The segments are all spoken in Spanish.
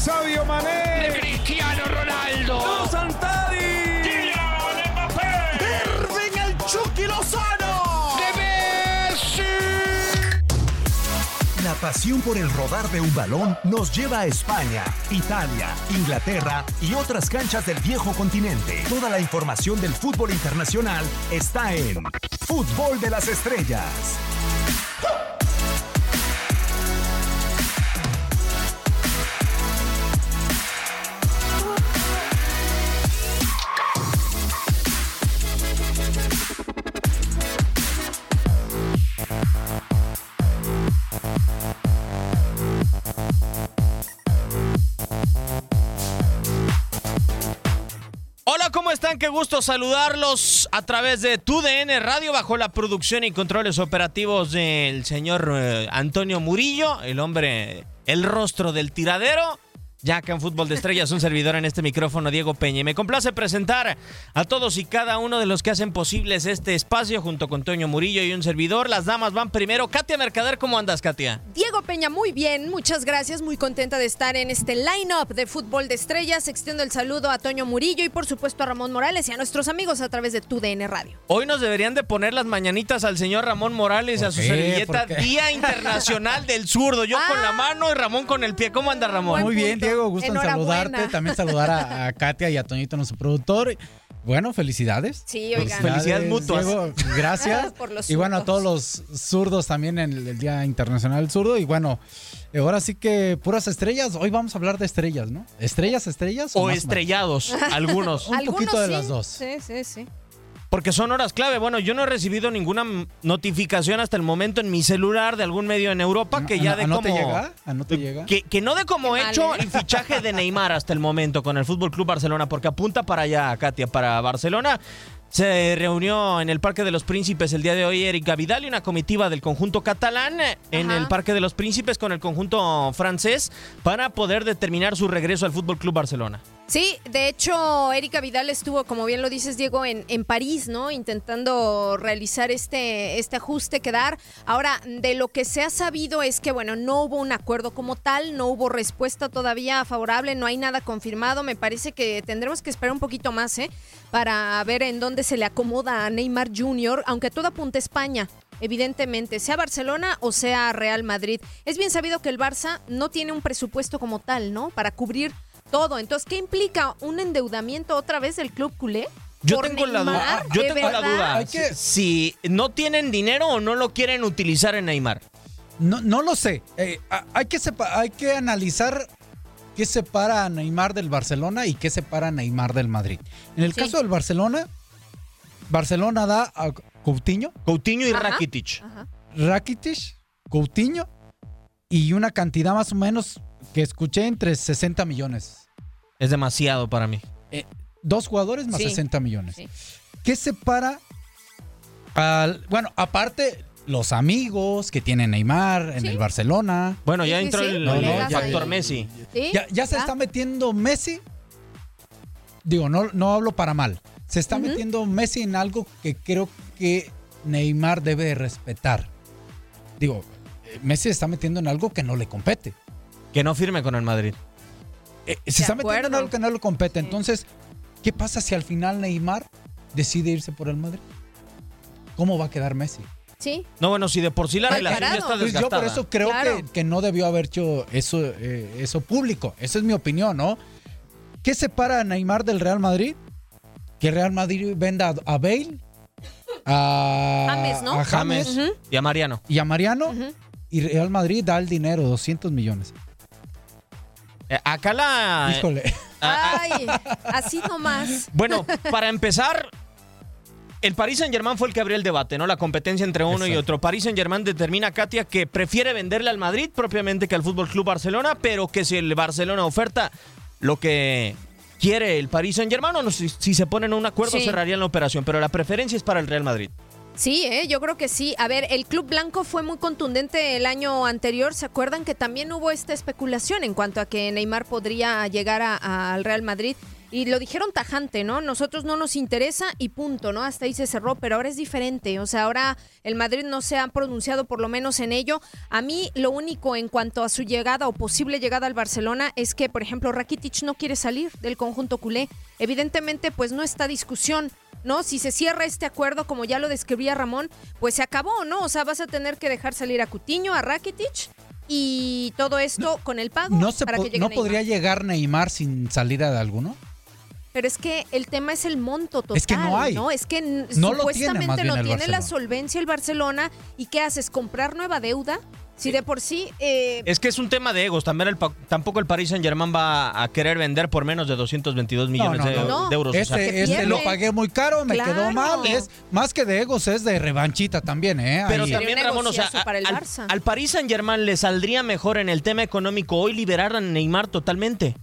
Sabio Mané. Cristiano Ronaldo. Santari. Kylian Mbappé. Irving el Chucky Lozano. De Messi. La pasión por el rodar de un balón nos lleva a España, Italia, Inglaterra y otras canchas del viejo continente. Toda la información del fútbol internacional está en Fútbol de las Estrellas. ¿Cómo están? Qué gusto saludarlos a través de TUDN Radio bajo la producción y controles operativos del señor eh, Antonio Murillo, el hombre, el rostro del tiradero. Ya en Fútbol de Estrellas, un servidor en este micrófono, Diego Peña. Y me complace presentar a todos y cada uno de los que hacen posibles este espacio junto con Antonio Murillo y un servidor. Las damas van primero. Katia Mercader, ¿cómo andas, Katia? Diego Peña, muy bien, muchas gracias, muy contenta de estar en este line-up de fútbol de estrellas. Extiendo el saludo a Toño Murillo y por supuesto a Ramón Morales y a nuestros amigos a través de TUDN Radio. Hoy nos deberían de poner las mañanitas al señor Ramón Morales y a ¿Por su servilleta. Día Internacional del Zurdo. Yo con la Ah. mano y Ramón con el pie. ¿Cómo anda Ramón? Muy bien, punto. Diego, gusto en saludarte. También saludar a, a Katia y a Toñito, nuestro productor. Bueno, felicidades. Sí, oigan. Felicidades mutuas. Diego, gracias. Por los y bueno, a todos los zurdos también en el, el Día Internacional del Zurdo. Y bueno, ahora sí que puras estrellas. Hoy vamos a hablar de estrellas, ¿no? ¿Estrellas, estrellas? O más estrellados, algunos. Un Algunos poquito de sí. las dos. Sí, sí, sí. Porque son horas clave. Bueno, yo no he recibido ninguna notificación hasta el momento en mi celular de algún medio en Europa que ya ¿A- de a no como... te llega? ¿A no te llega? Que, que no de como Qué mal, hecho ¿eh? el fichaje de Neymar hasta el momento con el Fútbol Club Barcelona, porque apunta para allá, Katia, para Barcelona. Se reunió en el Parque de los Príncipes el día de hoy Erika Vidal y una comitiva del conjunto catalán en Ajá. el Parque de los Príncipes con el conjunto francés para poder determinar su regreso al Fútbol Club Barcelona. Sí, de hecho, Erika Vidal estuvo, como bien lo dices, Diego, en, en París, ¿no? Intentando realizar este, este ajuste que dar. Ahora, de lo que se ha sabido es que, bueno, no hubo un acuerdo como tal, no hubo respuesta todavía favorable, no hay nada confirmado. Me parece que tendremos que esperar un poquito más, ¿eh? Para ver en dónde se le acomoda a Neymar Jr., aunque todo apunta a España. Evidentemente, sea Barcelona o sea Real Madrid. Es bien sabido que el Barça no tiene un presupuesto como tal, ¿no? Para cubrir todo. Entonces, ¿qué implica un endeudamiento otra vez del club culé? Yo ¿Por tengo la duda. Neymar? Yo ¿De tengo la duda. Hay que- Si no tienen dinero o no lo quieren utilizar en Neymar. No, no lo sé. Eh, hay, que sepa- hay que analizar qué separa a Neymar del Barcelona y qué separa a Neymar del Madrid. En el Sí. caso del Barcelona, Barcelona da a Coutinho, Coutinho y Ajá. Rakitic. Ajá. Rakitic, Coutinho y una cantidad más o menos que escuché entre 60 millones. Es demasiado para mí. Eh, dos jugadores más Sí. 60 millones. Sí. ¿Qué separa al... Bueno, aparte los amigos que tiene Neymar en Sí. el Barcelona. Bueno, ya entró sí, el, No, no, el ya- factor ya- Messi. ¿Sí? Ya, ya se está metiendo Messi. Digo, no, no hablo para mal. Se está metiendo Messi en algo que creo que Neymar debe de respetar. Digo, eh, Messi se está metiendo en algo que no le compete. Que no firme con el Madrid. Eh, se está metiendo en acuerdo. algo que no le compete. Sí. Entonces, ¿qué pasa si al final Neymar decide irse por el Madrid? ¿Cómo va a quedar Messi? Sí. No, bueno, si de por sí la relación está Pues yo desgastada. por eso creo Claro. que, que no debió haber hecho eso, eh, eso público. Esa es mi opinión, ¿no? ¿Qué separa a Neymar del Real Madrid? Que Real Madrid venda a, Bale, a James, ¿no? a James Ujú. Y a Mariano. y a Mariano. Y Real Madrid da el dinero, 200 millones. Eh, acá la... Híjole. Ah, Ay, así nomás. bueno, para empezar, el Paris Saint Germain fue el que abrió el debate, ¿no? La competencia entre uno y otro. Paris Saint Germain determina, Katia, que prefiere venderle al Madrid propiamente que al Fútbol Club Barcelona, pero que si el Barcelona oferta lo que quiere el Paris Saint Germain, o no, si, si se ponen a un acuerdo, Sí. cerrarían la operación. Pero la preferencia es para el Real Madrid. Sí, ¿eh? yo creo que sí. A ver, el Club Blanco fue muy contundente el año anterior. ¿Se acuerdan que también hubo esta especulación en cuanto a que Neymar podría llegar al Real Madrid? y lo dijeron tajante, ¿no? Nosotros no nos interesa y punto, ¿no? Hasta ahí se cerró, pero ahora es diferente. O sea, ahora el Madrid no se ha pronunciado por lo menos en ello. A mí lo único en cuanto a su llegada o posible llegada al Barcelona es que, por ejemplo, Rakitic no quiere salir del conjunto culé. Evidentemente, pues no está discusión. ¿No? Si se cierra este acuerdo, como ya lo describía Ramón, pues se acabó, ¿no? O sea, vas a tener que dejar salir a Cutiño, a Rakitic y todo esto con el pago ¿No, se para po- que ¿no podría llegar Neymar sin salida de alguno? Pero es que el tema es el monto total, Es que no hay. Es que No lo tiene, supuestamente no tiene la solvencia el Barcelona. ¿Y qué haces? ¿Comprar nueva deuda? Si de por sí... eh, Es que es un tema de egos. También el pa- tampoco el Paris Saint Germain va a querer vender por menos de 222 millones no, de, no. de euros. o sea, Este, este pierde. lo pagué muy caro, me Claro. quedó mal. Es más que de egos, es de revanchita también, ¿eh? Pero Ahí. También, Ramón, o sea, para el al, Barça. al Paris Saint Germain le saldría mejor en el tema económico hoy liberar a Neymar totalmente.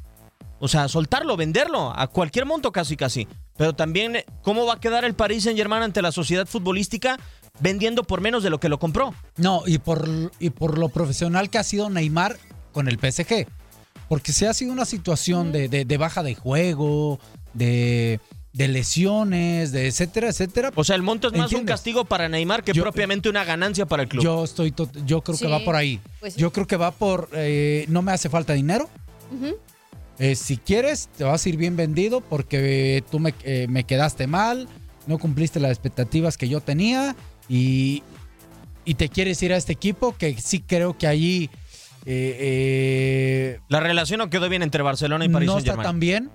O sea, soltarlo, venderlo a cualquier monto casi casi. Pero también, ¿cómo va a quedar el Paris Saint Germain ante la sociedad futbolística vendiendo por menos de lo que lo compró? No, y por, y por lo profesional que ha sido Neymar con el PSG. Porque si ha sido una situación de, de- de baja de juego, de, de lesiones, de etcétera, etcétera. O sea, el monto es más un castigo para Neymar que Yo- propiamente una ganancia para el club. Yo estoy yo creo Sí, que va por ahí. pues sí. yo creo que va por eh, no me hace falta dinero. Eh, si quieres, te vas a ir bien vendido porque tú me, eh, me quedaste mal, no cumpliste las expectativas que yo tenía y, y te quieres ir a este equipo que sí creo que allí eh, eh, la relación no quedó bien entre Barcelona y Paris no Saint está Germain. tan bien.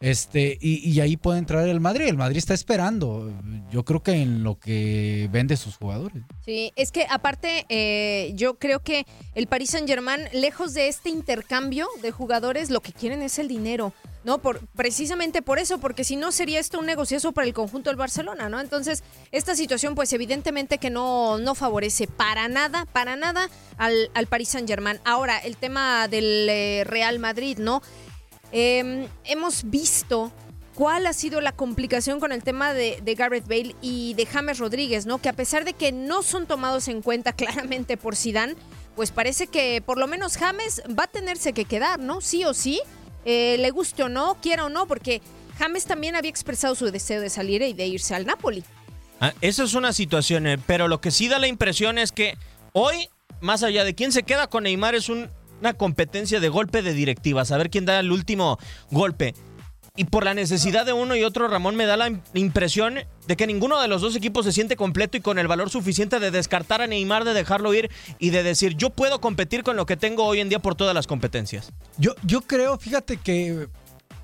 Este, y, y ahí puede entrar el Madrid. El Madrid está esperando. Yo creo que en lo que vende sus jugadores. Sí, es que aparte eh, yo creo que el Paris Saint Germain, lejos de este intercambio de jugadores, lo que quieren es el dinero, ¿no? Por, precisamente por eso, porque si no sería esto un negociazo para el conjunto del Barcelona, ¿no? Entonces, esta situación pues evidentemente que no, no favorece para nada, para nada al, al Paris Saint Germain. Ahora, el tema del eh, Real Madrid, ¿no? Eh, hemos visto cuál ha sido la complicación con el tema de, de Gareth Bale y de James Rodríguez, ¿no? Que a pesar de que no son tomados en cuenta claramente por Zidane, pues parece que por lo menos James va a tenerse que quedar, ¿no? Sí o sí, eh, le guste o no, quiera o no, porque James también había expresado su deseo de salir y de irse al Napoli. Ah, esa es una situación, eh, pero lo que sí da la impresión es que hoy, más allá de quién se queda con Neymar, es un- una competencia de golpe de directivas, a ver quién da el último golpe. Y por la necesidad de uno y otro, Ramón me da la im- impresión de que ninguno de los dos equipos se siente completo y con el valor suficiente de descartar a Neymar, de dejarlo ir y de decir, yo puedo competir con lo que tengo hoy en día por todas las competencias. Yo, yo creo, fíjate que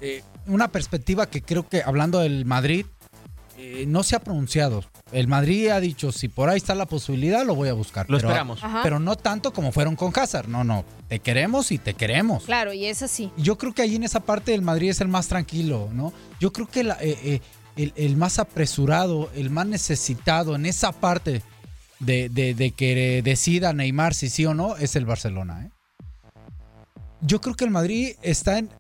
eh, una perspectiva que creo que hablando del Madrid eh, no se ha pronunciado. El Madrid ha dicho, si por ahí está la posibilidad, lo voy a buscar. Lo pero, esperamos. Ajá. Pero no tanto como fueron con Hazard. No, no. Te queremos y te queremos. Claro, y es así. Yo creo que ahí en esa parte el Madrid es el más tranquilo, ¿no? Yo creo que la- eh, eh, el, el más apresurado, el más necesitado en esa parte de, de- de que decida Neymar si sí o no es el Barcelona, ¿eh? Yo creo que el Madrid está en...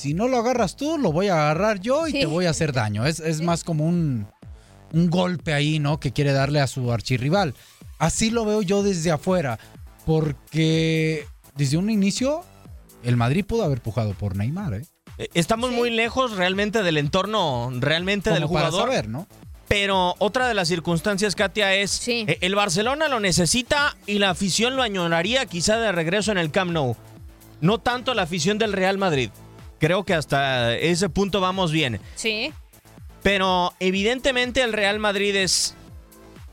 Si no lo agarras tú, lo voy a agarrar yo y Sí. te voy a hacer daño. Es, es más como un, un golpe ahí, ¿no? Que quiere darle a su archirrival. Así lo veo yo desde afuera. Porque desde un inicio, el Madrid pudo haber pujado por Neymar, ¿eh? Eh, Estamos Sí. muy lejos realmente del entorno, realmente del para jugador. saber, ¿no? Pero otra de las circunstancias, Katia, es Sí. eh, el Barcelona lo necesita y la afición lo añoraría quizá de regreso en el Camp Nou. No tanto la afición del Real Madrid. Creo que hasta ese punto vamos bien. Sí. Pero evidentemente el Real Madrid es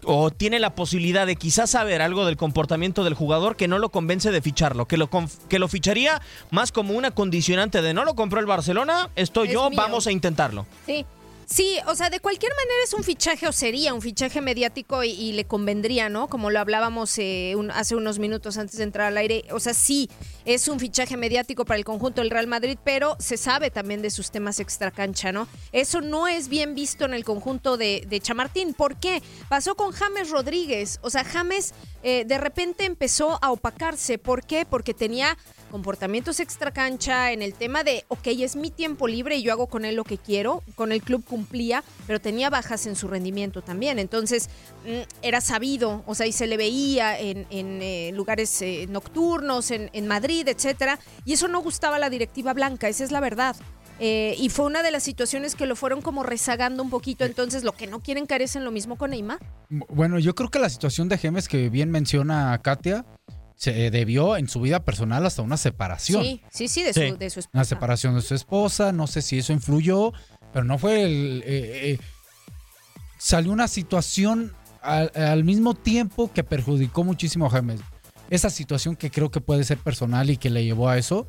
o tiene la posibilidad de quizás saber algo del comportamiento del jugador que no lo convence de ficharlo, que lo, que lo ficharía más como una condicionante de no lo compró el Barcelona, estoy Es yo, mío. vamos a intentarlo. Sí. Sí, o sea, de cualquier manera es un fichaje o sería un fichaje mediático y, le convendría, ¿no? Como lo hablábamos eh, hace unos minutos antes de entrar al aire. O sea, sí, es un fichaje mediático para el conjunto del Real Madrid, pero se sabe también de sus temas extracancha, ¿no? Eso no es bien visto en el conjunto de, de Chamartín. ¿Por qué? Pasó con James Rodríguez. O sea, James eh, de repente empezó a opacarse. ¿Por qué? Porque tenía comportamientos extracancha en el tema de, ok, es mi tiempo libre y yo hago con él lo que quiero, con el club cumplía, pero tenía bajas en su rendimiento también. Entonces, mm, era sabido, o sea, y se le veía en, en, eh, lugares eh, nocturnos, en, en Madrid, etcétera, y eso no gustaba a la directiva blanca, esa es la verdad. eh, y fue una de las situaciones que lo fueron como rezagando un poquito. Entonces, lo que no quieren carecen lo mismo con Neymar. Bueno, yo creo que la situación de Gemes que bien menciona Katia se debió en su vida personal hasta una separación. Sí, sí, sí, de Sí. su, de su Una esposa. separación de su esposa, no sé si eso influyó, pero no fue el... eh, eh, salió una situación al, al mismo tiempo que perjudicó muchísimo a James. Esa situación que creo que puede ser personal y que le llevó a eso.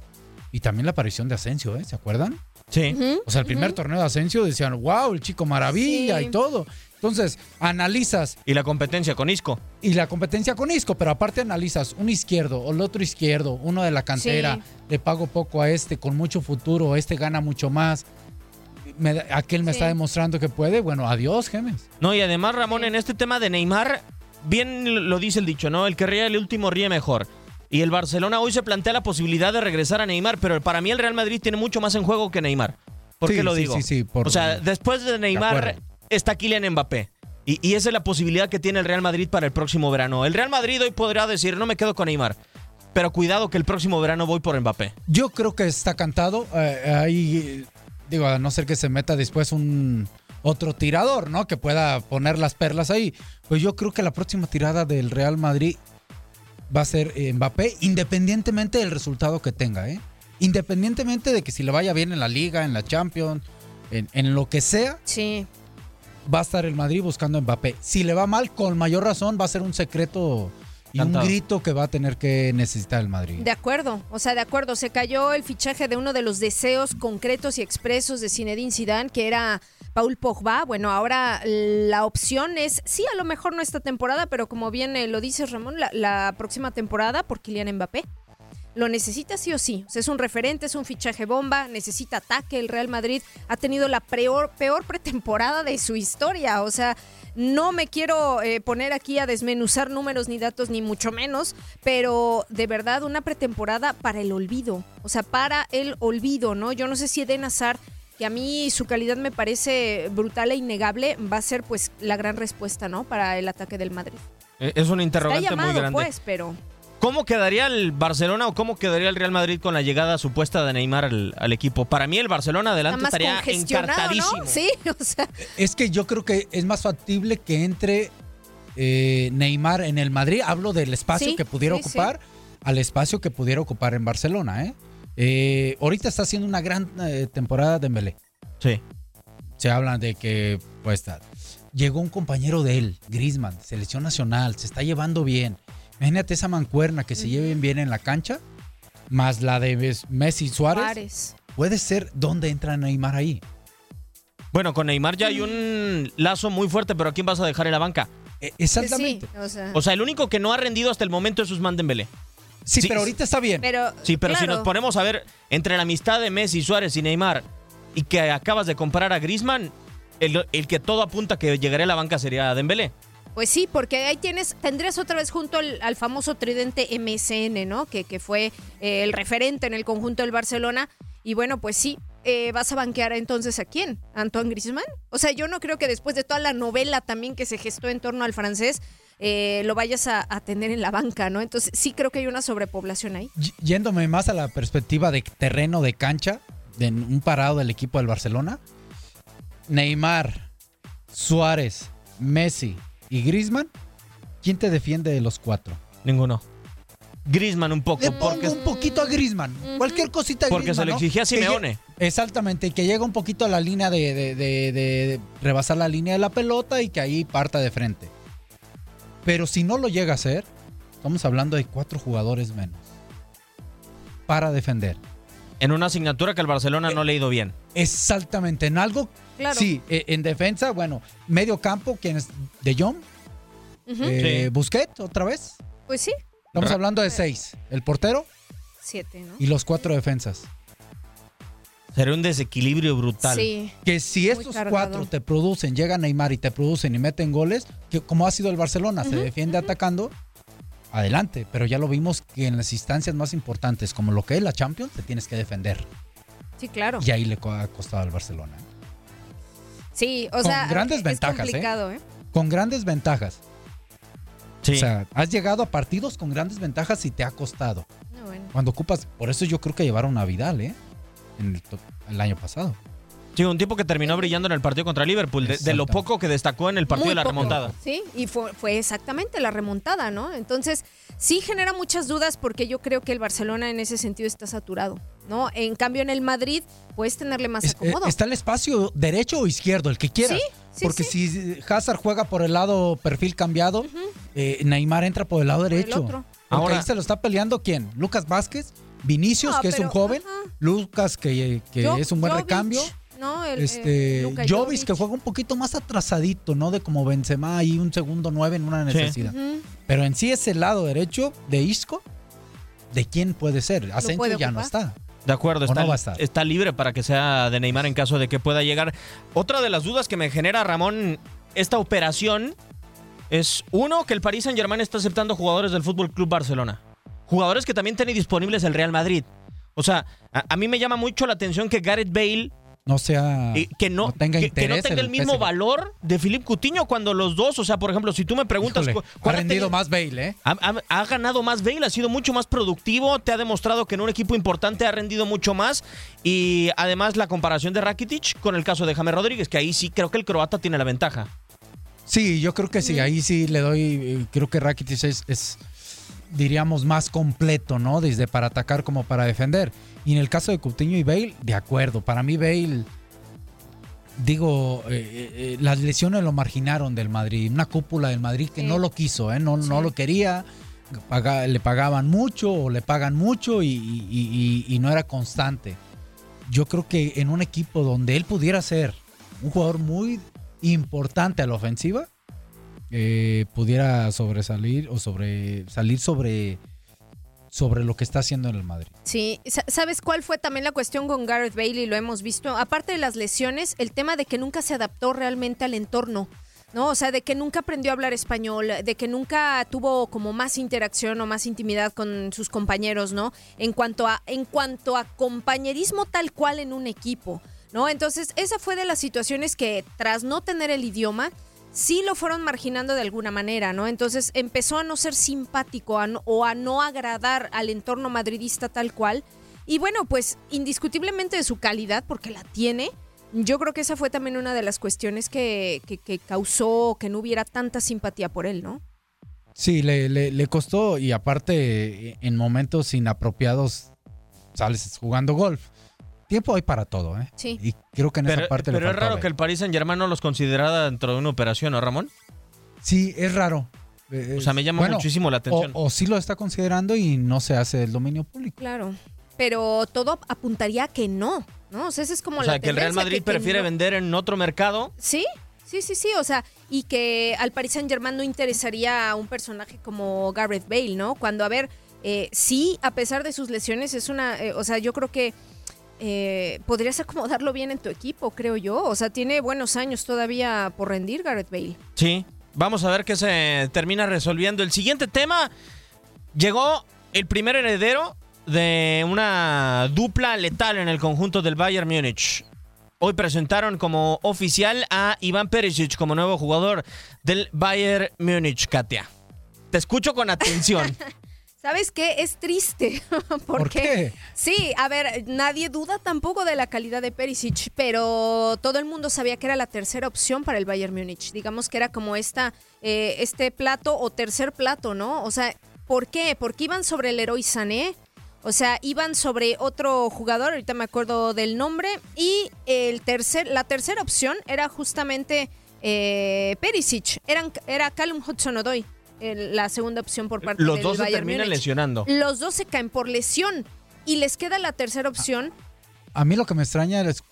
Y también la aparición de Asensio, ¿eh? ¿Se acuerdan? Sí. O sea, el primer torneo de Asensio decían, wow, el chico maravilla Sí. y todo. Entonces, analizas Y la competencia con Isco. y la competencia con Isco, pero aparte analizas un izquierdo o el otro izquierdo, uno de la cantera, Sí. le pago poco a este, con mucho futuro, este gana mucho más. Me aquel me Sí. está demostrando que puede, bueno, adiós, Gemes. No, y además, Ramón, en este tema de Neymar, bien lo dice el dicho, ¿no? El que ríe el último ríe mejor. Y el Barcelona hoy se plantea la posibilidad de regresar a Neymar, pero para mí el Real Madrid tiene mucho más en juego que Neymar. ¿Por Sí, qué lo digo? sí, sí, por- o sea, después de Neymar. Está Kylian Mbappé. Y, y esa es la posibilidad que tiene el Real Madrid para el próximo verano. El Real Madrid hoy podrá decir, no me quedo con Neymar. Pero cuidado que el próximo verano voy por Mbappé. Yo creo que está cantado. eh, ahí, digo, a no ser que se meta después un otro tirador, ¿no? Que pueda poner las perlas ahí. Pues yo creo que la próxima tirada del Real Madrid va a ser eh, Mbappé, independientemente del resultado que tenga, ¿eh? Independientemente de que si le vaya bien en la Liga, en la Champions, en, en lo que sea, Sí. Va a estar el Madrid buscando a Mbappé. Si le va mal, con mayor razón, va a ser un secreto y Cantado. un grito que va a tener que necesitar el Madrid. De acuerdo, o sea, de acuerdo. Se cayó el fichaje de uno de los deseos concretos y expresos de Zinedine Zidane, que era Paul Pogba. Bueno, ahora la opción es, sí, a lo mejor no esta temporada, pero como bien eh, lo dices Ramón, la, la próxima temporada por Kylian Mbappé. Lo necesita sí o sí. O sea, es un referente, es un fichaje bomba, necesita ataque. El Real Madrid ha tenido la peor, peor pretemporada de su historia. O sea, no me quiero eh, poner aquí a desmenuzar números ni datos, ni mucho menos, pero de verdad una pretemporada para el olvido. O sea, para el olvido, ¿no? Yo no sé si Eden Hazard, que a mí su calidad me parece brutal e innegable, va a ser pues la gran respuesta, ¿no? Para el ataque del Madrid. Eh, Es un Está interrogante llamado, muy grande. pues, pero... ¿Cómo quedaría el Barcelona o cómo quedaría el Real Madrid con la llegada supuesta de Neymar al, al equipo? Para mí el Barcelona adelante estaría encartadísimo. ¿no? Sí, o sea, Es que yo creo que es más factible que entre eh, Neymar en el Madrid. Hablo del espacio Sí, que pudiera sí, sí. ocupar al espacio que pudiera ocupar en Barcelona. ¿eh? Eh, ahorita está haciendo una gran eh, temporada de Mbele. Sí. Se habla de que pues está- llegó un compañero de él, Griezmann, selección nacional, se está llevando bien. Imagínate esa mancuerna que se lleven bien en la cancha, más la de Messi y Suárez. Suárez. Puede ser donde entra Neymar ahí. Bueno, con Neymar ya hay un lazo muy fuerte, pero ¿a quién vas a dejar en la banca? Eh, Sí, Exactamente. o sea, O sea, el único que no ha rendido hasta el momento es Usman Dembélé. Sí, Sí, pero ahorita está bien. pero, Sí, pero si claro. nos ponemos a ver entre la amistad de Messi, Suárez y Neymar y que acabas de comparar a Griezmann, el, el que todo apunta que llegaría a la banca sería Dembélé. Pues sí, porque ahí tienes, tendrías otra vez junto al, famoso tridente MSN, ¿no? Que, que fue eh, el referente en el conjunto del Barcelona. Y bueno, pues sí, eh, vas a banquear entonces a quién? ¿A Antoine Griezmann? O sea, yo no creo que después de toda la novela también que se gestó en torno al francés, eh, lo vayas a, a tener en la banca, ¿no? Entonces sí creo que hay una sobrepoblación ahí. Yéndome más a la perspectiva de terreno de cancha, de un parado del equipo del Barcelona, Neymar, Suárez, Messi y Griezmann, ¿quién te defiende de los cuatro? Ninguno. Griezmann un poco, Le pongo porque, un poquito a Griezmann, cualquier cosita a porque se lo ¿no? exigía a Que Simeone. Exactamente, y que llega un poquito a la línea de, de- de- de rebasar la línea de la pelota y que ahí parta de frente. Pero si no lo llega a hacer, estamos hablando de cuatro jugadores menos para defender. En una asignatura que el Barcelona no le ha ido bien. Exactamente, en algo, Claro. sí, eh, en defensa, bueno, medio campo, quien es De Jong, eh, Sí. Busquets otra vez. Pues sí, Estamos hablando de seis, el portero siete, ¿no? y los cuatro defensas. Sería un desequilibrio brutal. Sí. Que si estos cargado. cuatro te producen, llega Neymar y te producen y meten goles, que como ha sido el Barcelona, se defiende atacando, adelante. Pero ya lo vimos que en las instancias más importantes, como lo que es la Champions, te tienes que defender. Sí, claro. Y ahí le ha costado al Barcelona. Sí, o Con sea, grandes es ventajas, ¿eh? complicado, ¿eh? Con grandes ventajas. Sí. O sea, has llegado a partidos con grandes ventajas y te ha costado. No, bueno. Cuando ocupas, por eso yo creo que llevaron a Vidal, ¿eh? en el, to- el año pasado. Sí, un tipo que terminó brillando en el partido contra Liverpool, de, de lo poco que destacó en el partido Muy de la poco, remontada. Sí, y fue, fue exactamente la remontada, ¿no? Entonces, sí genera muchas dudas porque yo creo que el Barcelona en ese sentido está saturado, ¿no? En cambio, en el Madrid puedes tenerle más Es- eh, acomodo. está el espacio derecho o izquierdo, el que quieras. Sí, sí, Porque sí. si Hazard juega por el lado perfil cambiado, eh, Neymar entra por el lado el derecho. otro. Porque Ahora- ahí se lo está peleando quién? Lucas Vázquez, Vinicius, No, que es un joven, ajá. Lucas, que, que Jo- es un buen Jovic, recambio. ¿No? El, eh, Este, Luka Jovic, que juega un poquito más atrasadito, ¿no? De como Benzema ahí un segundo nueve en una Sí. necesidad. Pero en sí ese lado derecho de Isco, ¿de quién puede ser? Asensio puede ya no está. De acuerdo, está libre para que sea de Neymar en caso de que pueda llegar. Otra de las dudas que me genera, Ramón, esta operación es, uno, que el Paris Saint Germain está aceptando jugadores del Fútbol Club Barcelona. Jugadores que también tiene disponibles el Real Madrid. O sea, a, a mí me llama mucho la atención que Gareth Bale No sea. eh, que no, tenga que, que no interés tenga en el mismo PSG. valor de Philippe Coutinho cuando los dos, o sea, por ejemplo, si tú me preguntas, Híjole, ha ¿cuál ha rendido más Bale, ¿eh? ha, ha- ha ganado más Bale, ha sido mucho más productivo, te ha demostrado que en un equipo importante ha rendido mucho más y además la comparación de Rakitic con el caso de James Rodríguez, que ahí sí creo que el croata tiene la ventaja. Sí, yo creo que sí. Ahí sí le doy. eh, Creo que Rakitic es, es, diríamos, más completo, ¿no? Desde para atacar como para defender. Y en el caso de Coutinho y Bale, de acuerdo. Para mí, Bale. Digo, eh, eh, eh, las lesiones lo marginaron del Madrid. Una cúpula del Madrid que Sí. no lo quiso, ¿eh? No, no lo quería. Paga- le pagaban mucho o le pagan mucho y, y- y- y no era constante. Yo creo que en un equipo donde él pudiera ser un jugador muy importante a la ofensiva, eh, pudiera sobresalir o sobre salir sobre sobre lo que está haciendo en el Madrid. Sí, Sa- ¿sabes cuál fue también la cuestión con Gareth Bale? Y lo hemos visto. Aparte de las lesiones, el tema de que nunca se adaptó realmente al entorno. ¿no? O sea, de que nunca aprendió a hablar español, de que nunca tuvo como más interacción o más intimidad con sus compañeros, ¿no? En cuanto a, en cuanto a compañerismo tal cual en un equipo, ¿no? Entonces, esa fue de las situaciones que tras no tener el idioma, sí lo fueron marginando de alguna manera, ¿no? Entonces empezó a no ser simpático o a no agradar al entorno madridista tal cual. Y bueno, pues indiscutiblemente de su calidad, porque la tiene, yo creo que esa fue también una de las cuestiones que, que- que causó que no hubiera tanta simpatía por él, ¿no? Sí, le, le- le costó y aparte en momentos inapropiados sales jugando golf. Tiempo hay para todo, ¿eh? Sí. Y creo que en Pero, esa parte le pero es raro que el Paris Saint Germain no los considerara dentro de una operación, ¿no, Ramón? Sí, es raro. O sea, me llama bueno, muchísimo la atención. O, o sí lo está considerando y no se hace el dominio público. Claro. Pero todo apuntaría a que no, ¿no? O sea, esa es como o la sea, que el Real Madrid que- que prefiere no- vender en otro mercado. Sí, sí, sí, sí. O sea, y que al Paris Saint Germain no interesaría a un personaje como Gareth Bale, ¿no? Cuando, a ver, eh, sí, a pesar de sus lesiones, es una. eh, o sea, yo creo que eh, podrías acomodarlo bien en tu equipo, creo yo. O sea, tiene buenos años todavía por rendir Gareth Bale. Sí. Vamos a ver qué se termina resolviendo. El siguiente tema. Llegó el primer heredero de una dupla letal en el conjunto del Bayern Múnich. Hoy presentaron como oficial a Iván Perisic como nuevo jugador del Bayern Múnich, Katia. Te escucho con atención. ¿Sabes qué? Es triste. ¿Por porque qué? Sí, a ver, nadie duda tampoco de la calidad de Perisic, pero todo el mundo sabía que era la tercera opción para el Bayern Múnich. Digamos que era como esta, eh, este plato o tercer plato, ¿no? O sea, ¿por qué? Porque iban sobre el héroe Sané. O sea, iban sobre otro jugador, ahorita me acuerdo del nombre, y el tercer, la tercera opción era justamente eh, Perisic, Eran, era Callum Hudson-Odoi, el- la segunda opción por parte Los del dos se terminan Múnich. lesionando. Los dos se caen por lesión y les queda la tercera opción, A mí lo que me extraña es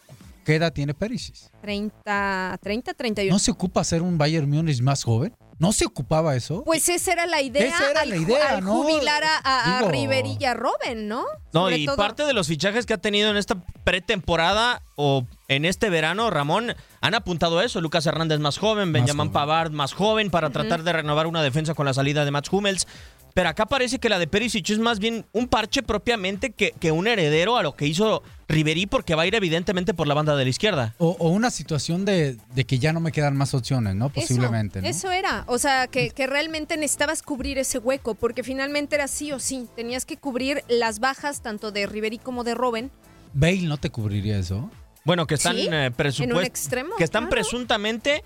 qué edad tiene Perisic. 30, 30, 31. ¿No se ocupa ser un Bayern Múnich más joven? ¿No se ocupaba eso? Pues esa era la idea, Esa era al, la idea, al ¿no? jubilar a, a, a y Robben, ¿no? No, Sobre y todo- parte de los fichajes que ha tenido en esta pretemporada o en este verano, Ramón, han apuntado a eso. Lucas Hernández más joven, Benjamin. Pavard más joven para tratar de renovar una defensa con la salida de Mats Hummels. Pero acá parece que la de Perisic es más bien un parche propiamente que, que un heredero a lo que hizo Ribery porque va a ir evidentemente por la banda de la izquierda. O, o una situación de, de que ya no me quedan más opciones, ¿no? Posiblemente, eso, ¿no? Eso era, o sea, que, que realmente necesitabas cubrir ese hueco, porque finalmente era sí o sí, tenías que cubrir las bajas tanto de Ribery como de Robben, Bale no te cubriría eso. Bueno, que están Sí, eh, que están claro. presuntamente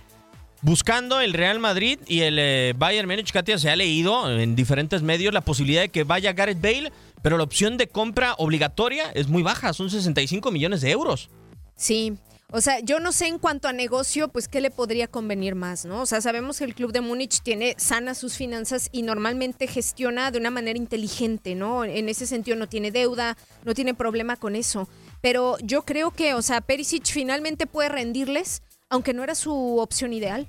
buscando el Real Madrid y el eh, Bayern Múnich. Katia se ha leído en diferentes medios la posibilidad de que vaya Gareth Bale, pero la opción de compra obligatoria es muy baja, son 65 millones de euros. Sí. O sea, yo no sé en cuanto a negocio, pues qué le podría convenir más, ¿no? O sea, sabemos que el club de Múnich tiene sanas sus finanzas y normalmente gestiona de una manera inteligente, ¿no? En ese sentido no tiene deuda, no tiene problema con eso. Pero yo creo que, o sea, Perisic finalmente puede rendirles, aunque no era su opción ideal.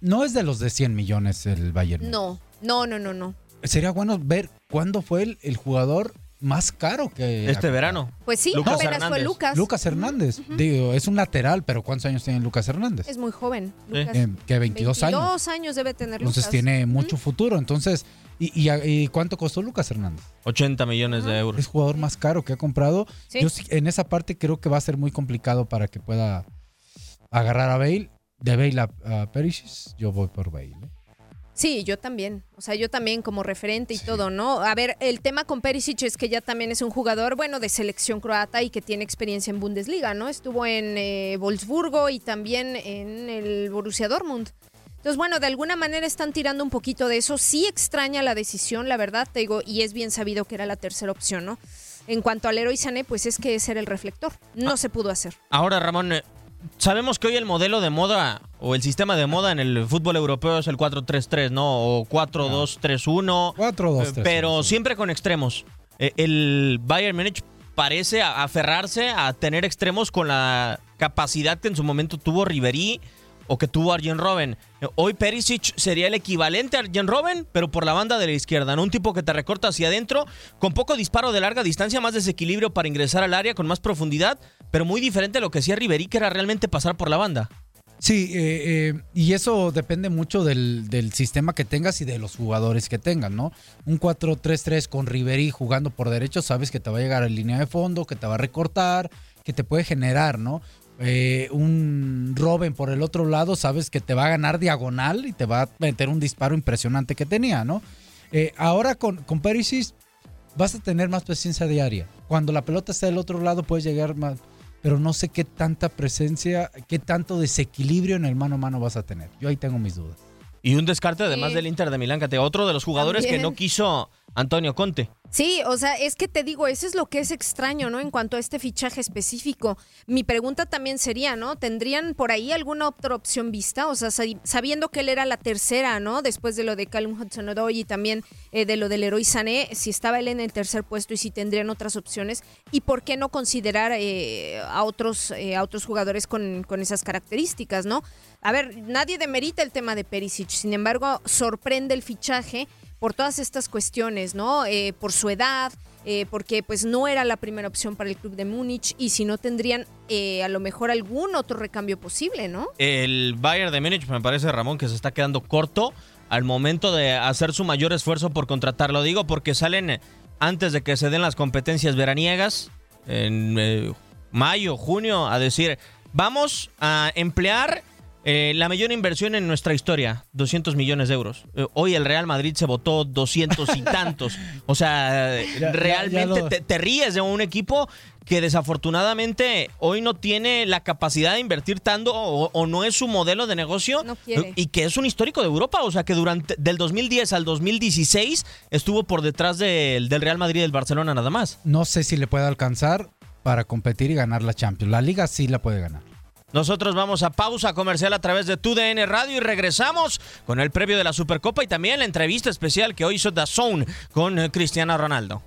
No es de los de 100 millones el Bayern. No, no, no, no, no. Sería bueno ver cuándo fue el, el jugador más caro que... Este verano. Pues sí, Lucas apenas Hernández. fue Lucas. Lucas Hernández. Digo, es un lateral, pero ¿cuántos años tiene Lucas Hernández? Es muy joven. Lucas. Eh, que 22 años. 22 años debe tener Entonces Lucas. tiene mucho futuro. Entonces, ¿y, y, y cuánto costó Lucas Hernández? 80 millones de euros. Es jugador más caro que ha comprado. Sí. Yo sí- en esa parte creo que va a ser muy complicado para que pueda agarrar a Bale. De Bale a, a Perisic, yo voy por Bale. ¿eh? Sí, yo también. O sea, yo también como referente y Sí. todo, ¿no? A ver, el tema con Perisic es que ya también es un jugador, bueno, de selección croata y que tiene experiencia en Bundesliga, ¿no? Estuvo en eh, Wolfsburgo y también en el Borussia Dortmund. Entonces, bueno, de alguna manera están tirando un poquito de eso. Sí extraña la decisión, la verdad, te digo, y es bien sabido que era la tercera opción, ¿no? En cuanto al héroe Sané, pues es que ese era el reflector. No se pudo hacer. Ahora, Ramón, eh, sabemos que hoy el modelo de moda o el sistema de moda en el fútbol europeo es el 4-3-3, ¿no? O 4-2-3-1. 4-2-3-1, eh, Pero sí. siempre con extremos. Eh, El Bayern Múnich parece aferrarse a tener extremos con la capacidad que en su momento tuvo Ribery o que tuvo Arjen Robben. Hoy Perisic sería el equivalente a Arjen Robben, pero por la banda de la izquierda, ¿no? Un tipo que te recorta hacia adentro, con poco disparo de larga distancia, más desequilibrio para ingresar al área, con más profundidad, pero muy diferente a lo que hacía Ribery, que era realmente pasar por la banda. Sí, eh, eh, y eso depende mucho del, sistema que tengas y de los jugadores que tengan, ¿no? Un 4-3-3 con Ribery jugando por derecho, sabes que te va a llegar a línea de fondo, que te va a recortar, que te puede generar, ¿no? Eh, un Robin por el otro lado, sabes que te va a ganar diagonal y te va a meter un disparo impresionante que tenía, ¿no? Eh, ahora con, con Perisic vas a tener más presencia diaria. Cuando la pelota está del otro lado puedes llegar más, pero no sé qué tanta presencia, qué tanto desequilibrio en el mano a mano vas a tener. Yo ahí tengo mis dudas. Y un descarte además Sí. del Inter de Milán, que otro de los jugadores que no quiso Antonio Conte. Sí, o sea, es que te digo, eso es lo que es extraño, ¿no? En cuanto a este fichaje específico. Mi pregunta también sería, ¿no? ¿Tendrían por ahí alguna otra opción vista? O sea, sabi- sabiendo que él era la tercera, ¿no? Después de lo de Callum Hudson-Odoi y también eh, de lo del Leroy Sané, si estaba él en el tercer puesto y si tendrían otras opciones. ¿Y por qué no considerar eh, a, otros, eh, a otros jugadores con, con esas características, ¿no? A ver, nadie demerita el tema de Perisic, sin embargo, sorprende el fichaje por todas estas cuestiones, ¿no? Eh, por su edad, eh, porque pues no era la primera opción para el club de Múnich y si no tendrían eh, a lo mejor algún otro recambio posible, ¿no? El Bayern de Múnich me parece, Ramón, que se está quedando corto al momento de hacer su mayor esfuerzo por contratarlo. Digo porque salen antes de que se den las competencias veraniegas, en eh, mayo, junio, a decir, vamos a emplear eh, la mayor inversión en nuestra historia, 200 millones de euros. Eh, hoy el Real Madrid se votó 200 y tantos. O sea, Ya- realmente ya lo- te, te ríes de un equipo que desafortunadamente hoy no tiene la capacidad de invertir tanto o, o no es su modelo de negocio No y que es un histórico de Europa, o sea que durante del 2010 al 2016 estuvo por detrás del, del Real Madrid y del Barcelona nada más. No sé si le puede alcanzar para competir y ganar la Champions. La liga sí la puede ganar. Nosotros vamos a pausa comercial a través de TUDN Radio y regresamos con el previo de la Supercopa y también la entrevista especial que hoy hizo Zone con eh, Cristiano Ronaldo.